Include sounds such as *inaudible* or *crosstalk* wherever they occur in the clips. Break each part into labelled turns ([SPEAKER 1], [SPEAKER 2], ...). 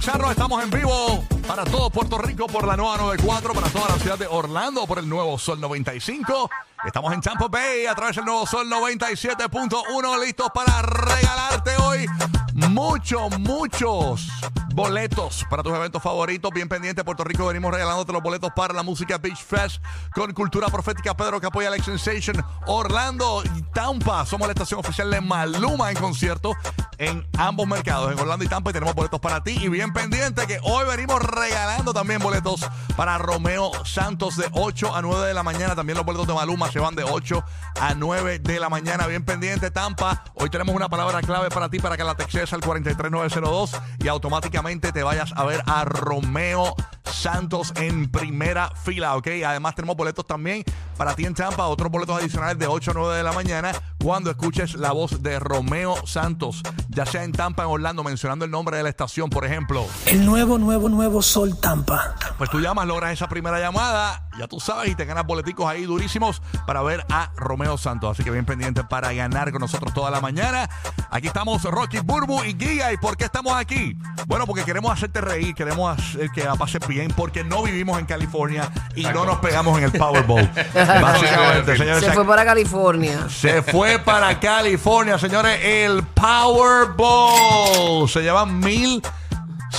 [SPEAKER 1] Sintonizarnos. Estamos en vivo para todo Puerto Rico por la nueva 94, para toda la ciudad de Orlando por el nuevo Sol 95. Estamos en Tampa Bay a través del nuevo Sol 97.1, listos para regalarte hoy muchos, muchos boletos para tus eventos favoritos. Bien pendiente, Puerto Rico, venimos regalándote los boletos para la música Beach Fest con Cultura Profética Pedro que apoya Alex Sensation. Orlando y Tampa, somos la estación oficial de Maluma en concierto en ambos mercados, en Orlando y Tampa, y tenemos boletos para ti. Y bien pendiente que hoy venimos regalando también boletos para Romeo Santos de 8 a 9 de la mañana. También los boletos de Maluma se van de 8 a 9 de la mañana. Bien pendiente, Tampa. Hoy tenemos una palabra clave para ti para que la textes al 43902 y automáticamente te vayas a ver a Romeo Santos en primera fila, ¿ok? Además tenemos boletos también para ti en Tampa, otros boletos adicionales de 8 a 9 de la mañana cuando escuches la voz de Romeo Santos, ya sea en Tampa, en Orlando, mencionando el nombre de la estación, por ejemplo.
[SPEAKER 2] El nuevo, nuevo, nuevo Sol Tampa.
[SPEAKER 1] Pues tú llamas, logras esa primera llamada, ya tú sabes, y te ganas boleticos ahí durísimos para ver a Romeo Santos. Así que bien pendiente para ganar con nosotros toda la mañana. Aquí estamos Rocky Burbu y Giga. ¿Y por qué estamos aquí? Bueno, porque queremos hacerte reír, queremos hacer que la pases bien, porque no vivimos en California y no nos pegamos en el Powerball. *laughs* Básicamente, señores.
[SPEAKER 3] Se fue para California.
[SPEAKER 1] Se fue para California, señores. El Powerball. Se llevan mil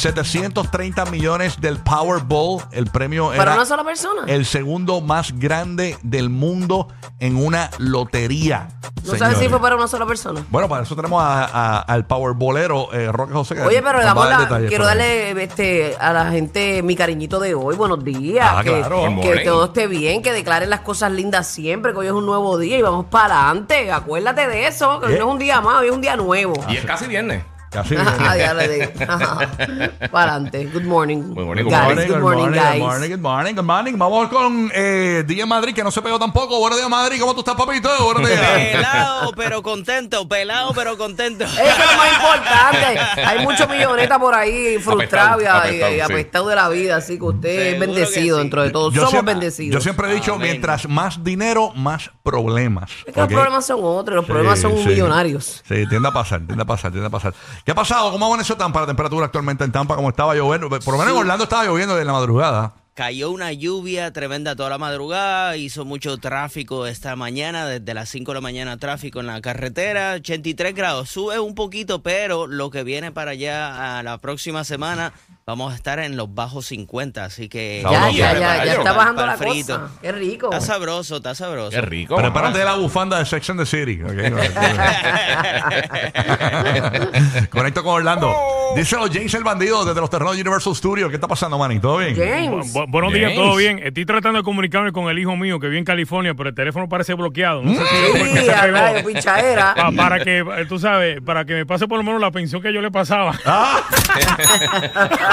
[SPEAKER 1] 730 millones del Powerball. El premio
[SPEAKER 3] ¿Para
[SPEAKER 1] era
[SPEAKER 3] una sola persona?
[SPEAKER 1] el segundo más grande del mundo en una lotería.
[SPEAKER 3] no sabes
[SPEAKER 1] señores.
[SPEAKER 3] si fue para una sola persona.
[SPEAKER 1] Bueno, para eso tenemos a- a- al Powerballero eh, Roque José. que
[SPEAKER 3] Oye, pero
[SPEAKER 1] nos
[SPEAKER 3] le damos
[SPEAKER 1] va a dar
[SPEAKER 3] la-
[SPEAKER 1] detalles
[SPEAKER 3] quiero darle este, a la gente mi cariñito de hoy. Buenos días.
[SPEAKER 1] Ah,
[SPEAKER 3] que,
[SPEAKER 1] claro. Good
[SPEAKER 3] que
[SPEAKER 4] morning.
[SPEAKER 3] todo esté bien, que declaren las cosas lindas siempre, que hoy es un nuevo día y vamos para adelante. Acuérdate de eso, que hoy
[SPEAKER 1] ¿Eh?
[SPEAKER 3] no es un día más, hoy es un día nuevo.
[SPEAKER 4] Y es casi viernes.
[SPEAKER 1] Casi
[SPEAKER 3] Ajá, *laughs* ya le digo. Ajá. *laughs* Para adelante. Good morning.
[SPEAKER 4] Good morning, good
[SPEAKER 3] guys.
[SPEAKER 4] morning,
[SPEAKER 3] Good morning,
[SPEAKER 1] good
[SPEAKER 3] guys.
[SPEAKER 1] morning, good morning, good morning. Vamos con eh, DJ Madrid, que no se pegó tampoco. Buenos días, Madrid. ¿Cómo tú estás, papito? Buenos días. *laughs*
[SPEAKER 5] Pelado, pero contento. Pelado, pero contento.
[SPEAKER 3] Eso es lo más importante. Hay muchos millonetas por ahí frustrados y-
[SPEAKER 4] Apestado,
[SPEAKER 3] y, y
[SPEAKER 4] apestado, sí.
[SPEAKER 3] apestados de la vida, así que usted es
[SPEAKER 5] Seguro
[SPEAKER 3] bendecido
[SPEAKER 5] que sí.
[SPEAKER 3] dentro de todo.
[SPEAKER 1] Yo
[SPEAKER 3] Somos
[SPEAKER 1] siempre-
[SPEAKER 3] bendecidos.
[SPEAKER 1] Yo siempre he dicho,
[SPEAKER 5] Amén.
[SPEAKER 1] mientras más dinero, más problemas.
[SPEAKER 3] Es que los
[SPEAKER 1] ¿ok?
[SPEAKER 3] problemas son otros, los
[SPEAKER 1] Sí,
[SPEAKER 3] problemas son
[SPEAKER 1] sí.
[SPEAKER 3] millonarios.
[SPEAKER 1] Sí, tiende a pasar, tiende a pasar, tiende a pasar. ¿Qué ha pasado? ¿Cómo amaneció Tampa la temperatura actualmente en Tampa? ¿Cómo estaba lloviendo? Por lo menos en Orlando estaba lloviendo en la madrugada.
[SPEAKER 5] Cayó una lluvia tremenda toda la madrugada, hizo mucho tráfico esta mañana, desde las 5 de la mañana tráfico en la carretera, 83 grados, sube un poquito, pero lo que viene para allá a la próxima semana vamos a estar en los bajos 50, así que...
[SPEAKER 3] Ya, ya, ya, está bajando la
[SPEAKER 5] frito.
[SPEAKER 3] cosa. Qué rico.
[SPEAKER 5] Está sabroso, está sabroso.
[SPEAKER 4] Qué rico.
[SPEAKER 1] Prepárate
[SPEAKER 4] mamá.
[SPEAKER 1] la bufanda de Sex and the City. ok. *laughs* Conecto con Orlando. Díselo James el bandido desde los terrenos de Universal Studios. ¿Qué está pasando, Manny? ¿Todo bien?
[SPEAKER 3] James.
[SPEAKER 6] Bu- buenos días, todo bien. Estoy tratando de comunicarme con el hijo mío que vive en California, pero el teléfono parece bloqueado. No sé si es porque
[SPEAKER 3] Sí, rayo, pinchadera.
[SPEAKER 6] Pa- para que, tú sabes, para que me pase por lo menos la pensión que yo le pasaba.
[SPEAKER 1] Ah. *laughs*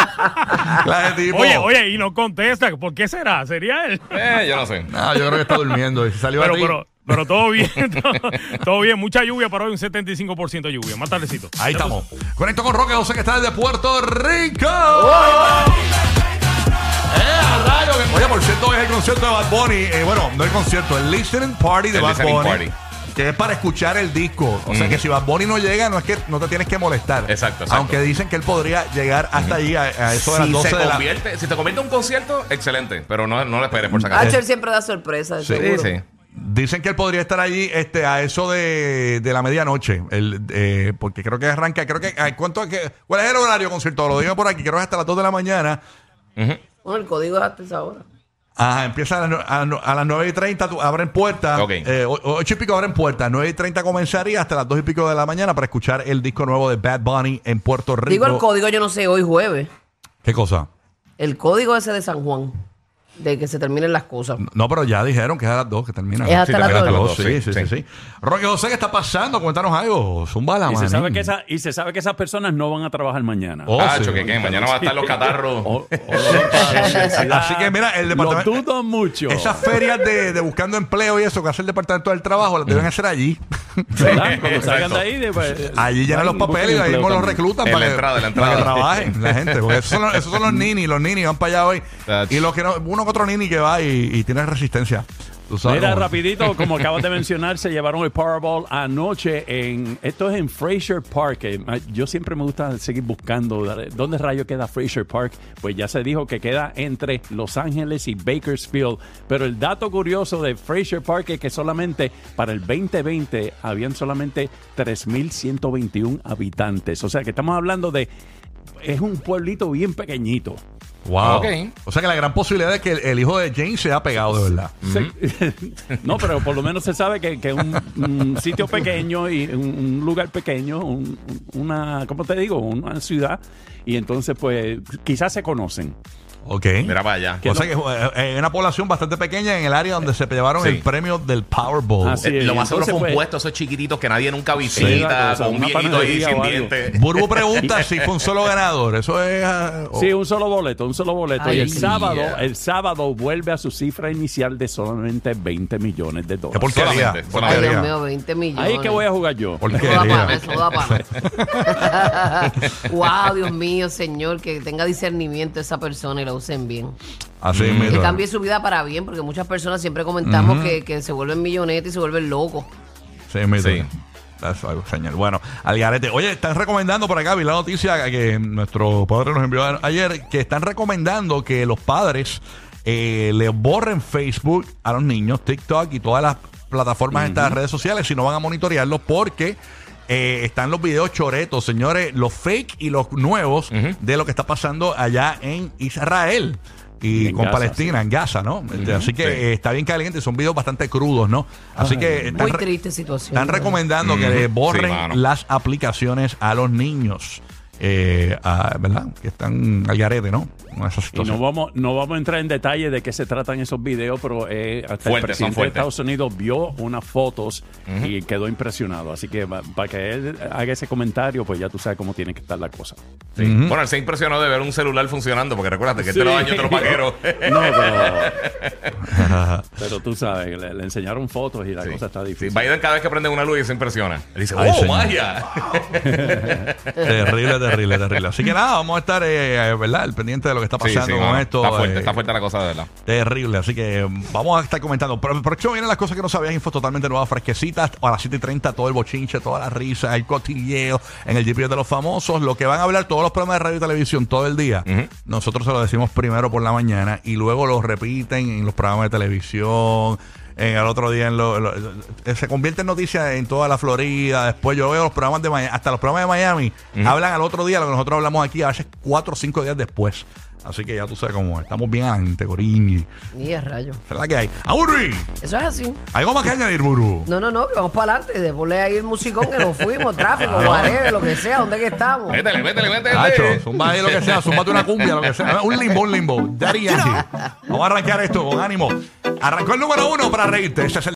[SPEAKER 1] Clase de tipo.
[SPEAKER 6] Oye, oye, y no contesta. ¿Por qué será? ¿Sería él?
[SPEAKER 4] Eh, yo no sé.
[SPEAKER 1] No, yo creo que está durmiendo. Y salió
[SPEAKER 6] Pero,
[SPEAKER 1] a ti.
[SPEAKER 6] pero, pero todo bien. *laughs* todo, todo bien. Mucha lluvia para hoy, un 75% de lluvia. Más tardecito.
[SPEAKER 1] Ahí estamos. Conecto con Roque José que está desde Puerto Rico. Eh, rayo, Oye, por cierto, es el concierto de Bad Bunny. eh, bueno, no el concierto, el listening party de
[SPEAKER 4] El
[SPEAKER 1] Bad
[SPEAKER 4] listening
[SPEAKER 1] Bunny.
[SPEAKER 4] party.
[SPEAKER 1] Que es para escuchar el disco. O sea que si Bad Bunny no llega, no es que no te tienes que molestar.
[SPEAKER 4] Exacto, exacto.
[SPEAKER 1] Aunque dicen que él podría llegar hasta allí a, a eso de las
[SPEAKER 4] Si
[SPEAKER 1] 12
[SPEAKER 4] se
[SPEAKER 1] de la
[SPEAKER 4] si te convierte en un concierto, excelente. Pero no, no le esperes por acaso.
[SPEAKER 3] Archer siempre da sorpresa,
[SPEAKER 1] Sí,
[SPEAKER 3] seguro.
[SPEAKER 4] Sí, sí.
[SPEAKER 1] Dicen que él podría estar allí este, a eso de, de la medianoche. El, eh, porque creo que arranca. Creo que. ay, ¿cuánto, que- ¿Cuál es el horario concierto? Lo digo por aquí. Creo que hasta las 2 de la mañana.
[SPEAKER 3] Bueno, el código es hasta esa hora.
[SPEAKER 1] Ajá, empieza a las, nue- a, las- a las 9 y 30, tú- abren puertas.
[SPEAKER 4] Ok.
[SPEAKER 1] Eh, o- ocho y pico abren puertas. 9 y 30 comenzaría hasta las 2 y pico de la mañana para escuchar el disco nuevo de Bad Bunny en Puerto Rico.
[SPEAKER 3] Digo el código, yo no sé, hoy jueves.
[SPEAKER 1] ¿Qué cosa?
[SPEAKER 3] El código ese de San Juan. De que se terminen las cosas.
[SPEAKER 1] No, pero ya dijeron que es a las 2 que termina.
[SPEAKER 3] Es hasta
[SPEAKER 4] Sí,
[SPEAKER 3] las
[SPEAKER 4] termina hasta
[SPEAKER 3] dos.
[SPEAKER 4] las dos,
[SPEAKER 1] Sí, sí, sí,
[SPEAKER 4] sí.
[SPEAKER 1] sí. Roque José, ¿qué está pasando? Cuéntanos algo. Zumba la
[SPEAKER 6] Y se,
[SPEAKER 1] manín.
[SPEAKER 6] sabe que esa, y se sabe que esas personas no van a trabajar mañana.
[SPEAKER 1] Oh,
[SPEAKER 4] Ah,
[SPEAKER 1] sí.
[SPEAKER 4] que qué, mañana va a estar los catarros. *laughs*
[SPEAKER 6] O- o van. *laughs*
[SPEAKER 1] Así que mira, el
[SPEAKER 6] Lo
[SPEAKER 1] departamento.
[SPEAKER 6] dudo mucho.
[SPEAKER 1] Esas ferias de, de buscando empleo y eso que hace el departamento del trabajo las deben hacer allí.
[SPEAKER 6] ¿Verdad? Cuando salgan
[SPEAKER 4] Exacto.
[SPEAKER 6] de ahí, de- pues,
[SPEAKER 1] Allí llenan los papeles y ahí mismo los reclutan
[SPEAKER 4] En
[SPEAKER 1] para,
[SPEAKER 4] la
[SPEAKER 1] que,
[SPEAKER 4] entrada, en la
[SPEAKER 1] para que
[SPEAKER 4] entrada.
[SPEAKER 1] trabajen la gente. Porque esos son los, esos son los ninis, los ninis van para allá hoy.
[SPEAKER 4] That's-
[SPEAKER 1] Y los que no, uno que otro nini que va y, y tiene resistencia. Tú sabes
[SPEAKER 6] Mira,
[SPEAKER 1] cómo-
[SPEAKER 6] rapidito, como *laughs* acabas de mencionar, se llevaron el Powerball anoche en... Esto es en Fraser Park. eh, Yo siempre me gusta seguir buscando dónde rayo queda Fraser Park. Pues ya se dijo que queda entre Los Ángeles y Bakersfield. Pero el dato curioso de Fraser Park es que solamente para el 2020 habían solamente 3.121 habitantes. O sea que estamos hablando de... Es un pueblito bien pequeñito.
[SPEAKER 1] Wow.
[SPEAKER 4] Ok.
[SPEAKER 1] O sea que la gran posibilidad es que el, el hijo de James se ha pegado de verdad.
[SPEAKER 6] Se- *laughs* no, pero por lo menos se sabe que que es un, un sitio pequeño y un, un lugar pequeño, un- una, ¿cómo te digo? Una ciudad. Y entonces, pues, quizás se conocen.
[SPEAKER 1] Ok.
[SPEAKER 4] Mira para allá.
[SPEAKER 1] o sea que eh, es una población bastante pequeña en el área donde se llevaron
[SPEAKER 4] Sí.
[SPEAKER 1] el premio del Powerball.
[SPEAKER 6] Así
[SPEAKER 4] Eh,
[SPEAKER 6] es.
[SPEAKER 4] Lo más seguro
[SPEAKER 6] Entonces,
[SPEAKER 4] fue un
[SPEAKER 6] pues-
[SPEAKER 4] puesto, esos chiquititos que nadie nunca visita, con un
[SPEAKER 6] una
[SPEAKER 4] viejito ahí
[SPEAKER 6] panadería
[SPEAKER 4] sin
[SPEAKER 6] o algo.
[SPEAKER 4] dientes.
[SPEAKER 1] Burbu pregunta *laughs* si fue un solo ganador. Eso es. ah, oh.
[SPEAKER 6] Sí, un solo boleto, un solo boleto. y el
[SPEAKER 3] Ay,
[SPEAKER 6] sábado,
[SPEAKER 4] yeah.
[SPEAKER 6] el sábado vuelve a su cifra inicial de solamente 20 millones de
[SPEAKER 1] Qué
[SPEAKER 6] dólares.
[SPEAKER 1] porquería.
[SPEAKER 4] Solamente,
[SPEAKER 3] Ay,
[SPEAKER 1] porquería.
[SPEAKER 3] Dios mío, 20 millones.
[SPEAKER 6] Ahí es que voy a jugar yo.
[SPEAKER 3] Eso da
[SPEAKER 1] Porquería.
[SPEAKER 3] pana, eso da pana. *laughs* wow, *laughs* Dios mío, Señor, que tenga discernimiento esa persona y la usen bien.
[SPEAKER 1] Así
[SPEAKER 3] Que
[SPEAKER 1] mismo.
[SPEAKER 3] cambie su vida para bien, porque muchas personas siempre comentamos que, que se vuelven millonetas y se vuelven locos.
[SPEAKER 1] Sí, mismo.
[SPEAKER 4] Sí.
[SPEAKER 1] Eso, algo, señor. Bueno, Algarete. Oye, están recomendando por acá, vi la noticia que nuestro padre nos envió ayer, que están recomendando que los padres eh, le borren Facebook a los niños, TikTok y todas las plataformas de estas redes sociales si no van a monitorearlos porque eh, están los videos choretos, señores, los fake y los nuevos de lo que está pasando allá en Israel. Y
[SPEAKER 6] En
[SPEAKER 1] con
[SPEAKER 6] Gaza,
[SPEAKER 1] Palestina, en Gaza, ¿no? Este, Así que
[SPEAKER 4] Sí.
[SPEAKER 1] eh, está bien caliente, son videos bastante crudos, ¿no? Así que están,
[SPEAKER 3] Muy triste situación.
[SPEAKER 1] están recomendando que le borren
[SPEAKER 4] Sí,
[SPEAKER 1] las aplicaciones a los niños. Eh, a- ¿Verdad? Que están al garete, ¿no?
[SPEAKER 6] Y no vamos, no vamos a entrar en detalle de qué se tratan esos videos, pero eh, hasta el presidente de. Estados Unidos vio unas fotos y quedó impresionado. Así que para que él haga ese comentario, pues ya tú sabes cómo tiene que estar la cosa.
[SPEAKER 4] Sí. Bueno, él se impresionó de ver un celular funcionando, porque recuérdate que este lo
[SPEAKER 6] Sí.
[SPEAKER 4] dañó otro paquero. *laughs*
[SPEAKER 6] No, pero, *laughs* pero tú sabes, le, le enseñaron fotos y la
[SPEAKER 4] Sí.
[SPEAKER 6] cosa está
[SPEAKER 4] Sí,
[SPEAKER 6] difícil.
[SPEAKER 4] Biden cada vez que prende una luz y se impresiona. Él dice,
[SPEAKER 1] Ay,
[SPEAKER 4] ¡oh,
[SPEAKER 1] señor.
[SPEAKER 4] magia! *laughs*
[SPEAKER 1] terrible, terrible, terrible. Así que nada, vamos a estar, eh, ¿verdad? Al pendiente de lo que está pasando
[SPEAKER 4] sí,
[SPEAKER 1] con esto.
[SPEAKER 4] Está fuerte,
[SPEAKER 1] eh,
[SPEAKER 4] está fuerte la cosa, de verdad.
[SPEAKER 1] Terrible, así que eh, vamos a estar comentando. Pero el próximo vienen las cosas que no sabías, info totalmente nuevas, fresquecitas. A las 7 y 30, todo el bochinche, toda la risa, el cotilleo en el GPS de los famosos. Lo que van a hablar todos los programas de radio y televisión todo el día. Nosotros se lo decimos primero por la mañana y luego lo repiten en los programas de televisión. En el otro día en lo, lo- eh, se convierte en noticia en toda la Florida. Después yo veo los programas de Miami, hasta los programas de Miami hablan al otro día lo que nosotros hablamos aquí a veces cuatro o cinco días después. Así que ya tú sabes cómo es. estamos bien adelante, Corín.
[SPEAKER 3] Y es rayo.
[SPEAKER 1] Es la que hay. ¡Aburri!
[SPEAKER 3] Eso es así.
[SPEAKER 1] ¿Algo más que añadir, Buru?
[SPEAKER 3] No, no, no, que vamos para adelante. Después ahí el musicón que nos fuimos, tráfico, *laughs* whatever, lo que sea, ¿dónde que estamos?
[SPEAKER 4] Métele, métele, métele.
[SPEAKER 1] Nacho, zumba ahí lo que sea, zumbate una cumbia, lo que sea. Un limbo, un limbo. Daddy Yankee. *laughs* Vamos a arrancar esto con ánimo. Arrancó el número uno para reírte. Ese es el